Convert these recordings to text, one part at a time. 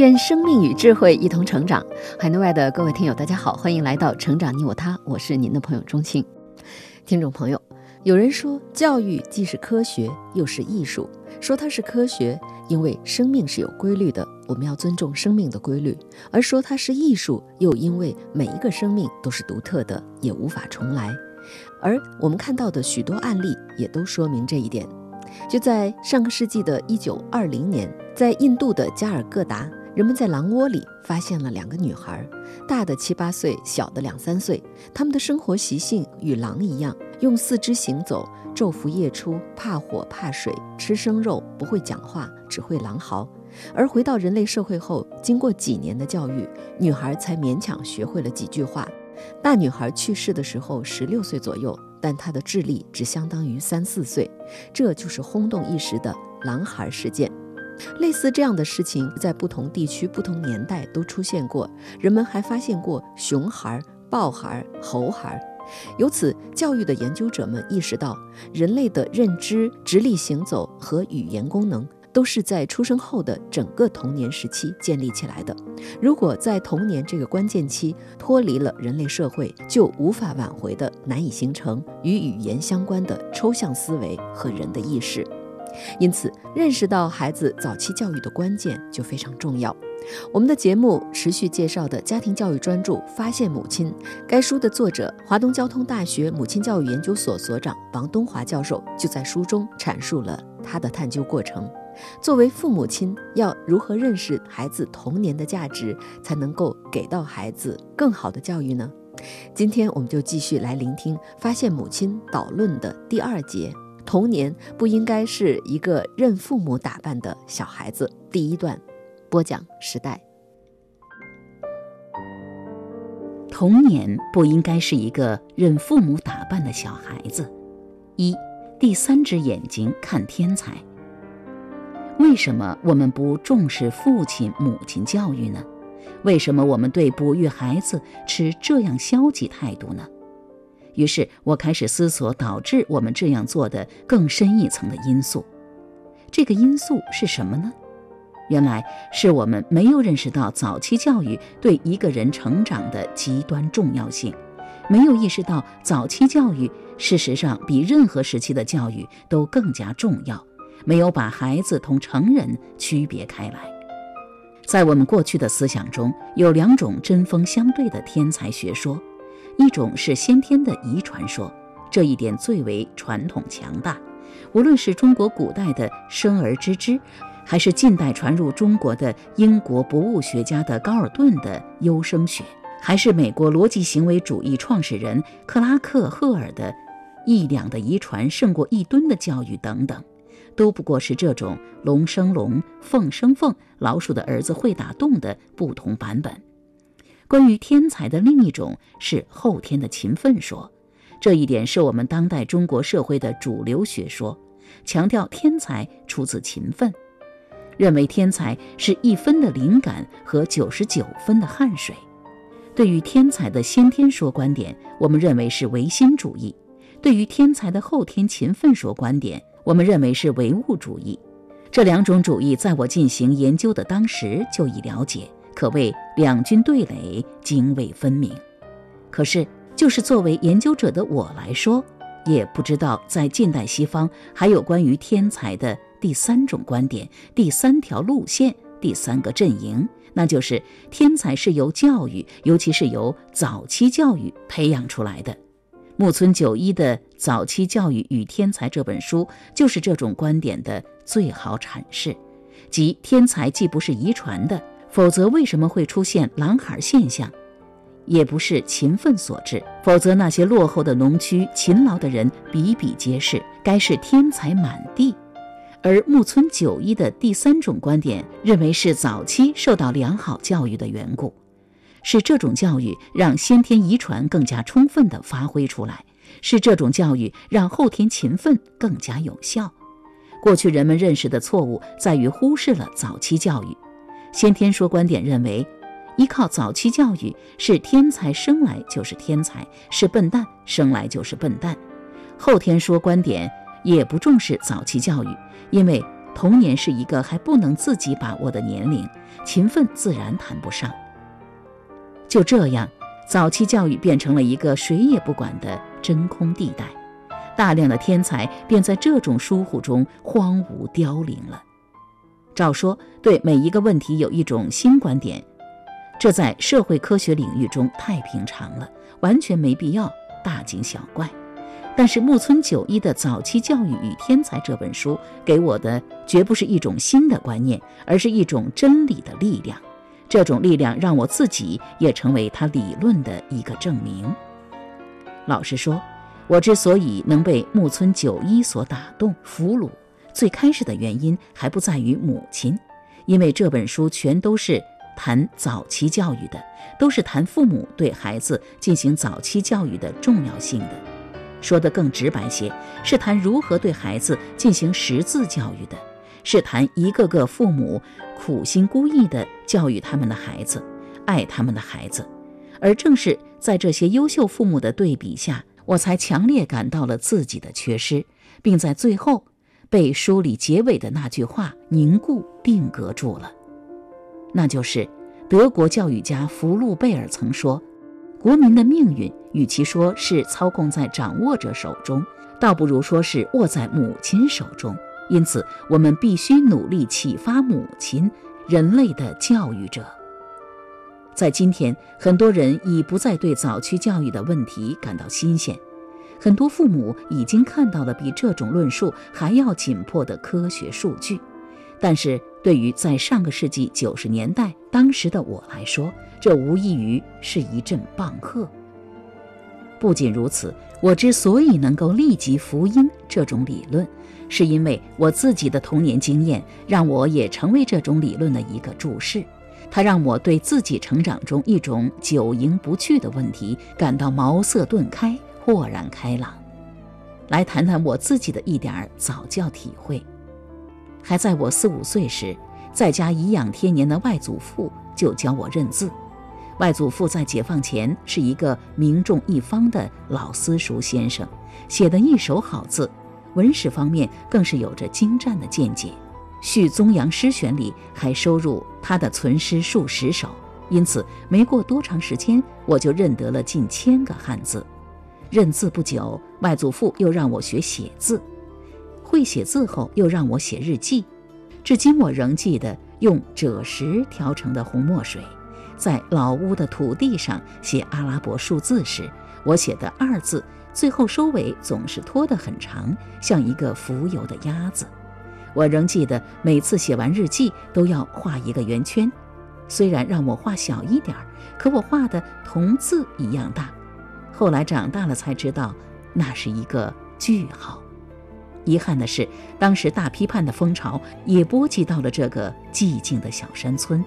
愿生命与智慧一同成长。海内外的各位听友，大家好，欢迎来到《成长你我他》，我是您的朋友钟庆。听众朋友，有人说，教育既是科学，又是艺术。说它是科学，因为生命是有规律的，我们要尊重生命的规律；而说它是艺术，又因为每一个生命都是独特的，也无法重来。而我们看到的许多案例，也都说明这一点。就在上个世纪的一九二零年，在印度的加尔各答。人们在狼窝里发现了两个女孩，大的七八岁，小的两三岁。她们的生活习性与狼一样，用四肢行走，昼伏夜出，怕火怕水，吃生肉，不会讲话，只会狼嚎。而回到人类社会后，经过几年的教育，女孩才勉强学会了几句话。大女孩去世的时候十六岁左右，但她的智力只相当于三四岁。这就是轰动一时的狼孩事件。类似这样的事情，在不同地区、不同年代都出现过。人们还发现过熊孩、豹孩、猴孩。由此，教育的研究者们意识到，人类的认知、直立行走和语言功能都是在出生后的整个童年时期建立起来的。如果在童年这个关键期脱离了人类社会，就无法挽回的，难以形成与语言相关的抽象思维和人的意识。因此，认识到孩子早期教育的关键就非常重要。我们的节目持续介绍的家庭教育专著《发现母亲》，该书的作者华东交通大学母亲教育研究所所长王东华教授就在书中阐述了他的探究过程。作为父母亲，要如何认识孩子童年的价值，才能够给到孩子更好的教育呢？今天我们就继续来聆听《发现母亲》导论的第二节。童年不应该是一个任父母打扮的小孩子。第一段，播讲时代。童年不应该是一个任父母打扮的小孩子。一，第三只眼睛看天才。为什么我们不重视父亲母亲教育呢？为什么我们对哺育孩子持这样消极态度呢？于是我开始思索导致我们这样做的更深一层的因素。这个因素是什么呢？原来是我们没有认识到早期教育对一个人成长的极端重要性，没有意识到早期教育事实上比任何时期的教育都更加重要，没有把孩子同成人区别开来。在我们过去的思想中，有两种针锋相对的天才学说。一种是先天的遗传说，这一点最为传统强大。无论是中国古代的生而知之，还是近代传入中国的英国博物学家的高尔顿的优生学，还是美国逻辑行为主义创始人克拉克·赫尔的一两的遗传胜过一吨的教育等等，都不过是这种龙生龙，凤生凤，老鼠的儿子会打洞的不同版本。关于天才的另一种是后天的勤奋说，这一点是我们当代中国社会的主流学说，强调天才出自勤奋，认为天才是一分的灵感和九十九分的汗水。对于天才的先天说观点，我们认为是唯心主义；对于天才的后天勤奋说观点，我们认为是唯物主义。这两种主义在我进行研究的当时就已了解。可谓两军对垒，泾渭分明。可是，就是作为研究者的我来说，也不知道在近代西方还有关于天才的第三种观点、第三条路线、第三个阵营，那就是天才是由教育，尤其是由早期教育培养出来的。木村久一的《早期教育与天才》这本书，就是这种观点的最好阐释，即天才既不是遗传的。否则，为什么会出现狼孩现象？也不是勤奋所致。否则，那些落后的农区勤劳的人比比皆是，该是天才满地。而木村久一的第三种观点认为是早期受到良好教育的缘故，是这种教育让先天遗传更加充分地发挥出来，是这种教育让后天勤奋更加有效。过去人们认识的错误在于忽视了早期教育。先天说观点认为，依靠早期教育是天才生来就是天才，是笨蛋生来就是笨蛋。后天说观点也不重视早期教育。因为童年是一个还不能自己把握的年龄，勤奋自然谈不上。就这样，早期教育变成了一个谁也不管的真空地带，大量的天才便在这种疏忽中荒芜凋零了。照说，对每一个问题有一种新观点，这在社会科学领域中太平常了，完全没必要大惊小怪。但是木村久一的《早期教育与天才》这本书给我的绝不是一种新的观念，而是一种真理的力量。这种力量让我自己也成为他理论的一个证明。老实说，我之所以能被木村久一所打动、俘虏，最开始的原因还不在于母亲，因为这本书全都是谈早期教育的，都是谈父母对孩子进行早期教育的重要性的。说得更直白些，是谈如何对孩子进行识字教育的，是谈一个个父母苦心孤诣地教育他们的孩子，爱他们的孩子。而正是在这些优秀父母的对比下，我才强烈感到了自己的缺失，并在最后被书里结尾的那句话凝固定格住了，那就是德国教育家福禄贝尔曾说。国民的命运，与其说是操控在掌握者手中，倒不如说是握在母亲手中。因此，我们必须努力启发母亲，人类的教育者。在今天，很多人已不再对早期教育的问题感到新鲜，很多父母已经看到了比这种论述还要紧迫的科学数据，但是。对于在上个世纪九十年代当时的我来说，这无异于是一阵棒喝。不仅如此，我之所以能够立即福音这种理论，是因为我自己的童年经验让我也成为这种理论的一个注释。它让我对自己成长中一种久萦不去的问题感到茅塞顿开、豁然开朗。来谈谈我自己的一点早教体会。还在我四五岁时，在家颐养天年的外祖父就教我认字。外祖父在解放前是一个名重一方的老私塾先生，写的一手好字，文史方面更是有着精湛的见解。《续宗阳诗选》里还收入他的存诗数十首，因此没过多长时间，我就认得了近千个汉字。认字不久，外祖父又让我学写字。会写字后，又让我写日记，至今我仍记得用赭石调成的红墨水，在老屋的土地上写阿拉伯数字时，我写的“二”字，最后收尾总是拖得很长，像一个浮游的鸭子。我仍记得每次写完日记都要画一个圆圈，虽然让我画小一点儿，可我画的同字一样大。后来长大了才知道，那是一个句号。遗憾的是，当时大批判的风潮也波及到了这个寂静的小山村。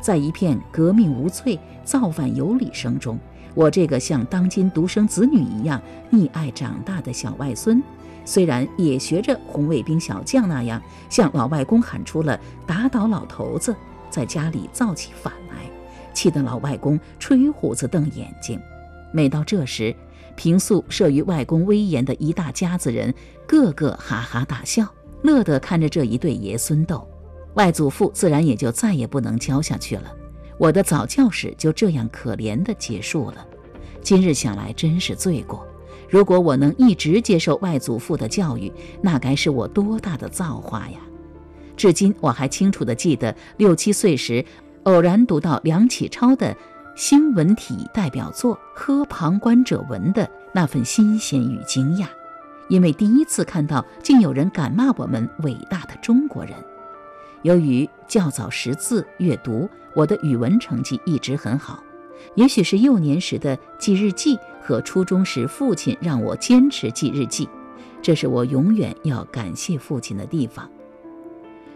在一片革命无罪、造反有理声中，我这个像当今独生子女一样溺爱长大的小外孙，虽然也学着红卫兵小将那样向老外公喊出了“打倒老头子”，在家里造起反来，气得老外公吹胡子瞪眼睛。每到这时，平素慑于外公威严的一大家子人，个个哈哈大笑，乐得看着这一对爷孙斗。外祖父自然也就再也不能教下去了，我的早教史就这样可怜地结束了。今日想来，真是罪过。如果我能一直接受外祖父的教育，那该是我多大的造化呀！至今我还清楚地记得，六七岁时偶然读到梁启超的。新闻体代表作《喝旁观者闻》的那份新鲜与惊讶，因为第一次看到竟有人敢骂我们伟大的中国人。由于较早识字阅读，我的语文成绩一直很好。也许是幼年时的记日记和初中时父亲让我坚持记日记，这是我永远要感谢父亲的地方。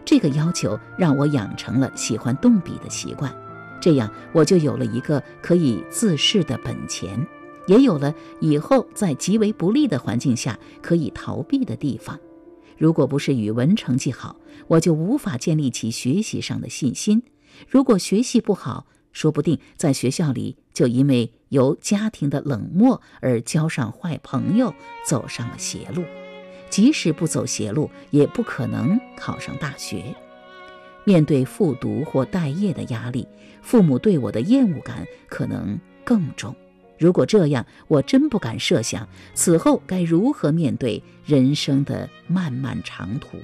这个要求让我养成了喜欢动笔的习惯，这样我就有了一个可以自恃的本钱，也有了以后在极为不利的环境下可以逃避的地方。如果不是语文成绩好，我就无法建立起学习上的信心；如果学习不好，说不定在学校里就因为由家庭的冷漠而交上坏朋友，走上了邪路。即使不走邪路，也不可能考上大学。面对复读或待业的压力，父母对我的厌恶感可能更重。如果这样，我真不敢设想此后该如何面对人生的漫漫长途。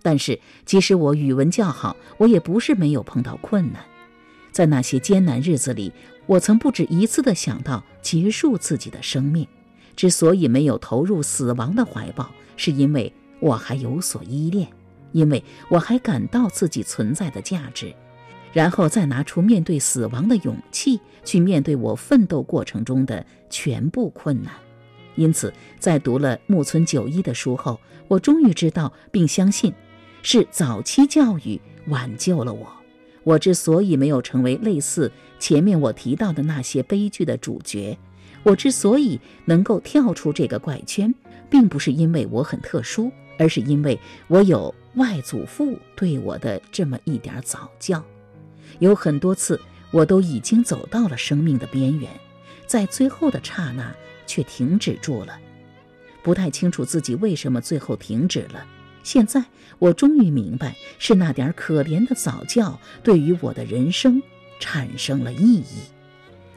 但是，即使我语文较好，我也不是没有碰到困难。在那些艰难日子里，我曾不止一次地想到结束自己的生命。之所以没有投入死亡的怀抱，是因为我还有所依恋，因为我还感到自己存在的价值，然后再拿出面对死亡的勇气，去面对我奋斗过程中的全部困难。因此，在读了木村久一的书后，我终于知道并相信，是早期教育挽救了我。我之所以没有成为类似前面我提到的那些悲剧的主角。我之所以能够跳出这个怪圈，并不是因为我很特殊，而是因为我有外祖父对我的这么一点早教。有很多次，我都已经走到了生命的边缘，在最后的刹那却停止住了。不太清楚自己为什么最后停止了。现在我终于明白，是那点可怜的早教对于我的人生产生了意义。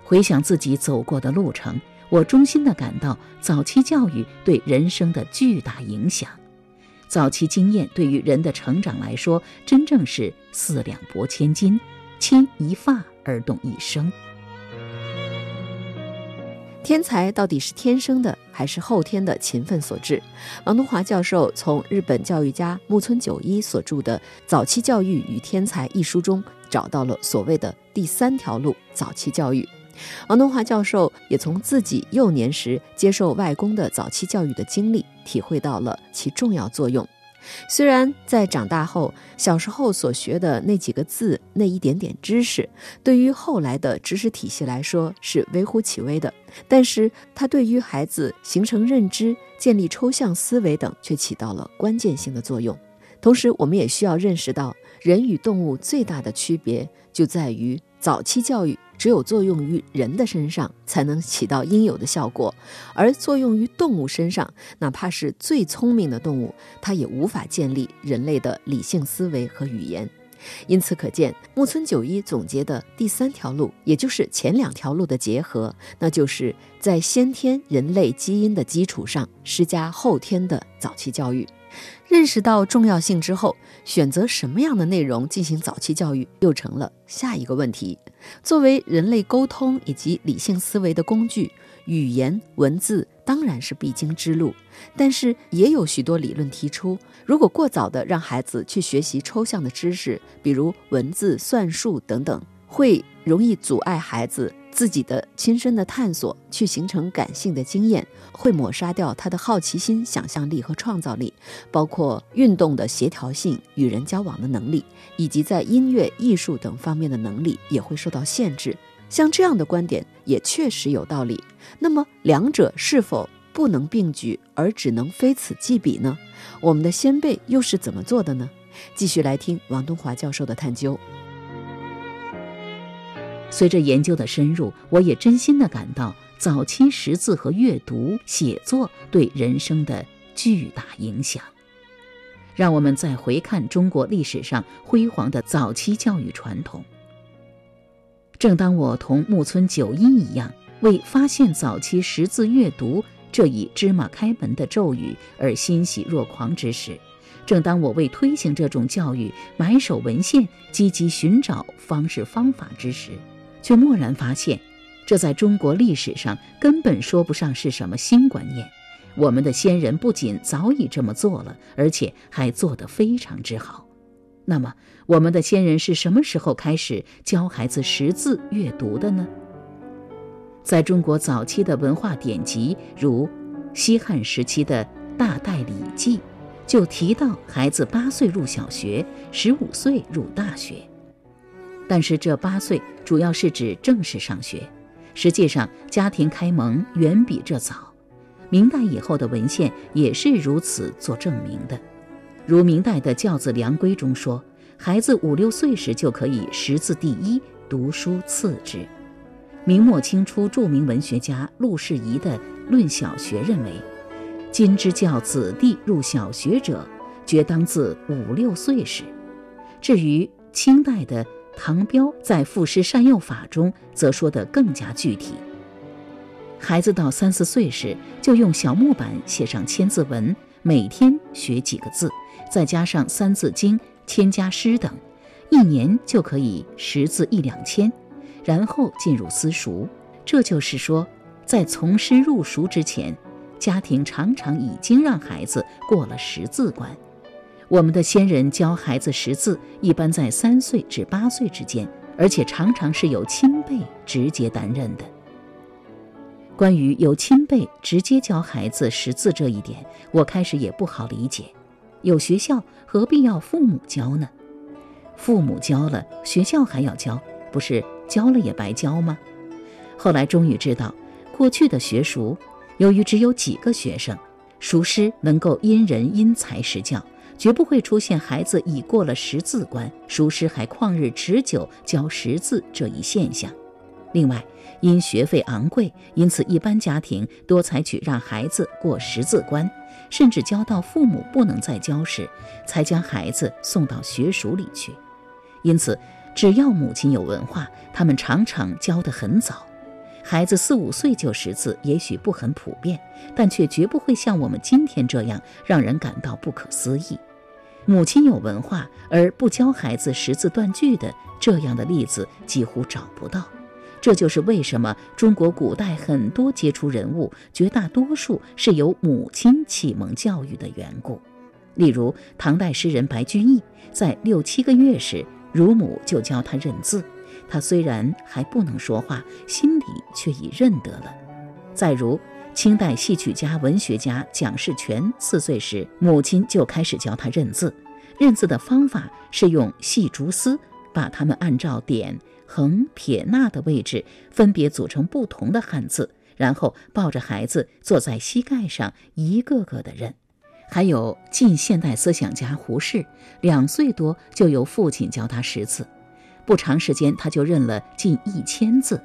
回想自己走过的路程，我衷心地感到早期教育对人生的巨大影响。早期经验对于人的成长来说，真正是四两拨千斤，牵一发而动一生。天才到底是天生的，还是后天的勤奋所致？王东华教授从日本教育家木村久一所著的《早期教育与天才》一书中，找到了所谓的第三条路——早期教育。王东华教授也从自己幼年时接受外公的早期教育的经历，体会到了其重要作用。虽然在长大后，小时候所学的那几个字、那一点点知识，对于后来的知识体系来说是微乎其微的，但是它对于孩子形成认知、建立抽象思维等，却起到了关键性的作用。同时，我们也需要认识到，人与动物最大的区别就在于早期教育。只有作用于人的身上，才能起到应有的效果；而作用于动物身上，哪怕是最聪明的动物，它也无法建立人类的理性思维和语言。因此，可见木村九一总结的第三条路，也就是前两条路的结合，那就是在先天人类基因的基础上施加后天的早期教育。认识到重要性之后，选择什么样的内容进行早期教育，又成了下一个问题。作为人类沟通以及理性思维的工具，语言文字当然是必经之路。但是，也有许多理论提出，如果过早的让孩子去学习抽象的知识，比如文字、算术等等，会容易阻碍孩子。自己的亲身的探索，去形成感性的经验，会抹杀掉他的好奇心、想象力和创造力，包括运动的协调性、与人交往的能力，以及在音乐、艺术等方面的能力也会受到限制。像这样的观点也确实有道理。那么，两者是否不能并举，而只能非此即彼呢？我们的先辈又是怎么做的呢？继续来听王东华教授的探究。随着研究的深入，我也真心的感到早期识字和阅读写作对人生的巨大影响。让我们再回看中国历史上辉煌的早期教育传统。正当我同木村九一一样，为发现早期识字阅读这一芝麻开门的咒语而欣喜若狂之时，正当我为推行这种教育买手文献、积极寻找方式方法之时，却蓦然发现，这在中国历史上根本说不上是什么新观念。我们的先人不仅早已这么做了，而且还做得非常之好。那么，我们的先人是什么时候开始教孩子识字阅读的呢？在中国早期的文化典籍，如西汉时期的《大代礼记》，就提到孩子八岁入小学，十五岁入大学。但是这八岁主要是指正式上学，实际上家庭开蒙远比这早。明代以后的文献也是如此做证明的，如明代的《教子良规》中说，孩子五六岁时就可以识字第一，读书次之。明末清初著名文学家陆士仪的《论小学》认为，今之教子弟入小学者，决当自五六岁时。至于清代的唐彪在《赋诗善诱法》中，则说得更加具体。孩子到三四岁时，就用小木板写上千字文，每天学几个字，再加上《三字经》《千家诗》等，一年就可以识字一两千。然后进入私塾，这就是说，在从师入塾之前，家庭常常已经让孩子过了识字关。我们的先人教孩子识字，一般在三岁至八岁之间，而且常常是由亲辈直接担任的。关于由亲辈直接教孩子识字这一点，我开始也不好理解。有学校何必要父母教呢？父母教了，学校还要教，不是？教了也白教吗？后来终于知道，过去的学塾由于只有几个学生，塾师能够因人因材施教，绝不会出现孩子已过了识字关，塾师还旷日持久教识字这一现象。另外，因学费昂贵，因此一般家庭多采取让孩子过识字关，甚至教到父母不能再教时，才将孩子送到学塾里去。因此。只要母亲有文化，他们常常教得很早。孩子四五岁就识字，也许不很普遍，但却绝不会像我们今天这样让人感到不可思议。母亲有文化而不教孩子识字断句的这样的例子几乎找不到。这就是为什么中国古代很多杰出人物，绝大多数是由母亲启蒙教育的缘故。例如，唐代诗人白居易在六七个月时。乳母就教他认字，他虽然还不能说话，心里却已认得了。再如清代戏曲家、文学家蒋士铨，四岁时母亲就开始教他认字。认字的方法是用细竹丝把它们按照点、横、撇、捺的位置分别组成不同的汉字，然后抱着孩子坐在膝盖上，一个个的认。还有近现代思想家胡适，两岁多就由父亲教他识字，不长时间他就认了近一千字。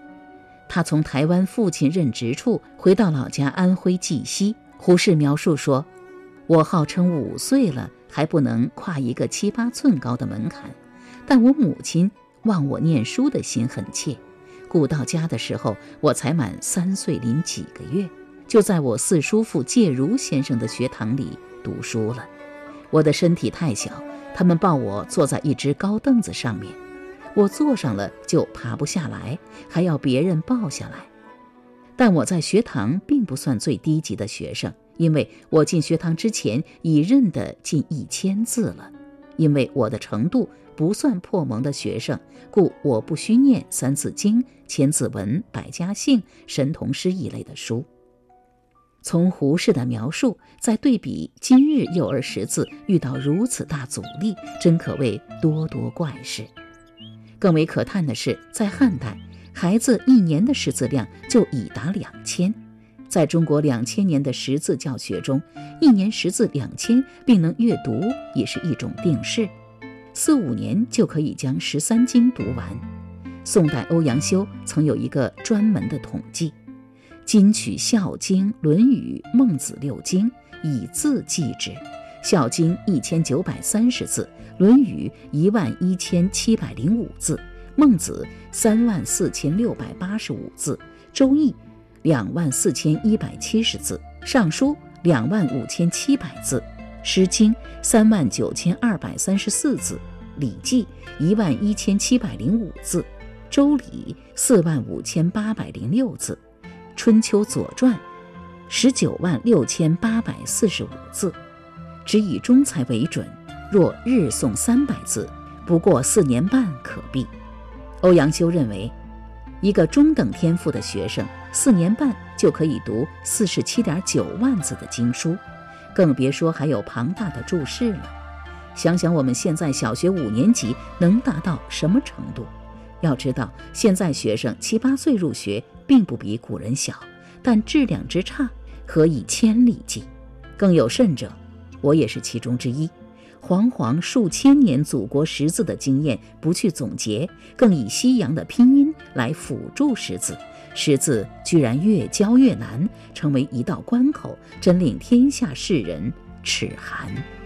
他从台湾父亲任职处回到老家安徽绩溪，胡适描述说：“我号称五岁了，还不能跨一个七八寸高的门槛，但我母亲望我念书的心很切，故到家的时候我才满三岁零几个月，就在我四叔父介如先生的学堂里。”读书了，我的身体太小，他们抱我坐在一只高凳子上面，我坐上了就爬不下来，还要别人抱下来。但我在学堂并不算最低级的学生，因为我进学堂之前已认得近一千字了。因为我的程度不算破蒙的学生，故我不需念《三字经》《千字文》《百家姓》《神童诗》一类的书。从胡适的描述，再对比今日幼儿识字遇到如此大阻力，真可谓多多怪事。更为可叹的是，在汉代，孩子一年的识字量就已达两千。在中国两千年的识字教学中，一年识字两千并能阅读，也是一种定式。四五年就可以将十三经读完。宋代欧阳修曾有一个专门的统计。今取《孝经》《论语》《孟子》六经，以字记之，《孝经》一千九百三十字，《论语》一万一千七百零五字，《孟子》三万四千六百八十五字，《周易》两万四千一百七十字，《尚书》两万五千七百字，《诗经》三万九千二百三十四字，《礼记》一万一千七百零五字，《周礼》四万五千八百零六字。《春秋左传》十九万六千八百四十五字，只以中才为准。若日诵三百字，不过四年半可毕。欧阳修认为，一个中等天赋的学生，四年半就可以读四十七点九万字的经书，更别说还有庞大的注释了。想想我们现在小学五年级能达到什么程度？要知道，现在学生七八岁入学，并不比古人小，但质量之差，何以千里计？更有甚者，我也是其中之一。煌煌数千年祖国识字的经验不去总结，更以西洋的拼音来辅助识字，识字居然越教越难，成为一道关口，真令天下世人齿寒。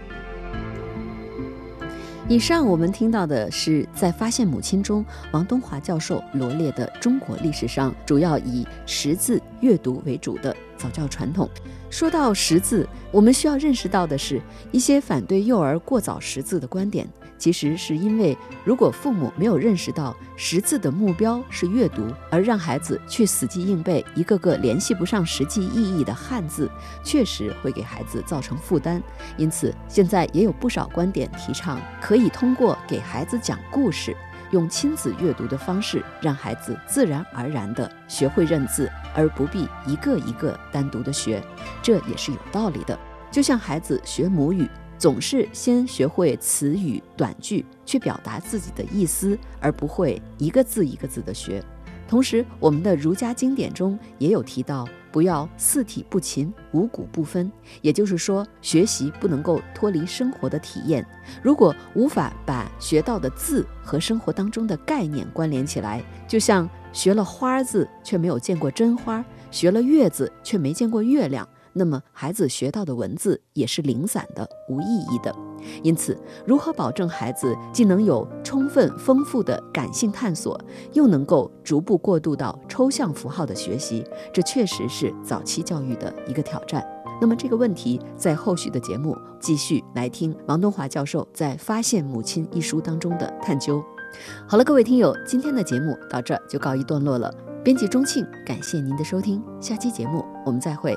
以上我们听到的是在《发现母亲》中，王东华教授罗列的中国历史上主要以识字阅读为主的早教传统。说到识字，我们需要认识到的是一些反对幼儿过早识字的观点。其实是因为，如果父母没有认识到识字的目标是阅读，而让孩子去死记硬背一个个联系不上实际意义的汉字，确实会给孩子造成负担。因此，现在也有不少观点提倡，可以通过给孩子讲故事，用亲子阅读的方式，让孩子自然而然地学会认字，而不必一个一个单独的学。这也是有道理的。就像孩子学母语。总是先学会词语短句，去表达自己的意思，而不会一个字一个字的学。同时，我们的儒家经典中也有提到，不要四体不勤，五谷不分。也就是说，学习不能够脱离生活的体验。如果无法把学到的字和生活当中的概念关联起来，就像学了花字却没有见过真花，学了月字却没见过月亮。那么，孩子学到的文字也是零散的、无意义的。因此，如何保证孩子既能有充分丰富的感性探索，又能够逐步过渡到抽象符号的学习，这确实是早期教育的一个挑战。那么，这个问题在后续的节目继续来听王东华教授在《发现母亲》一书当中的探究。好了，各位听友，今天的节目到这就告一段落了。编辑钟庆，感谢您的收听，下期节目我们再会。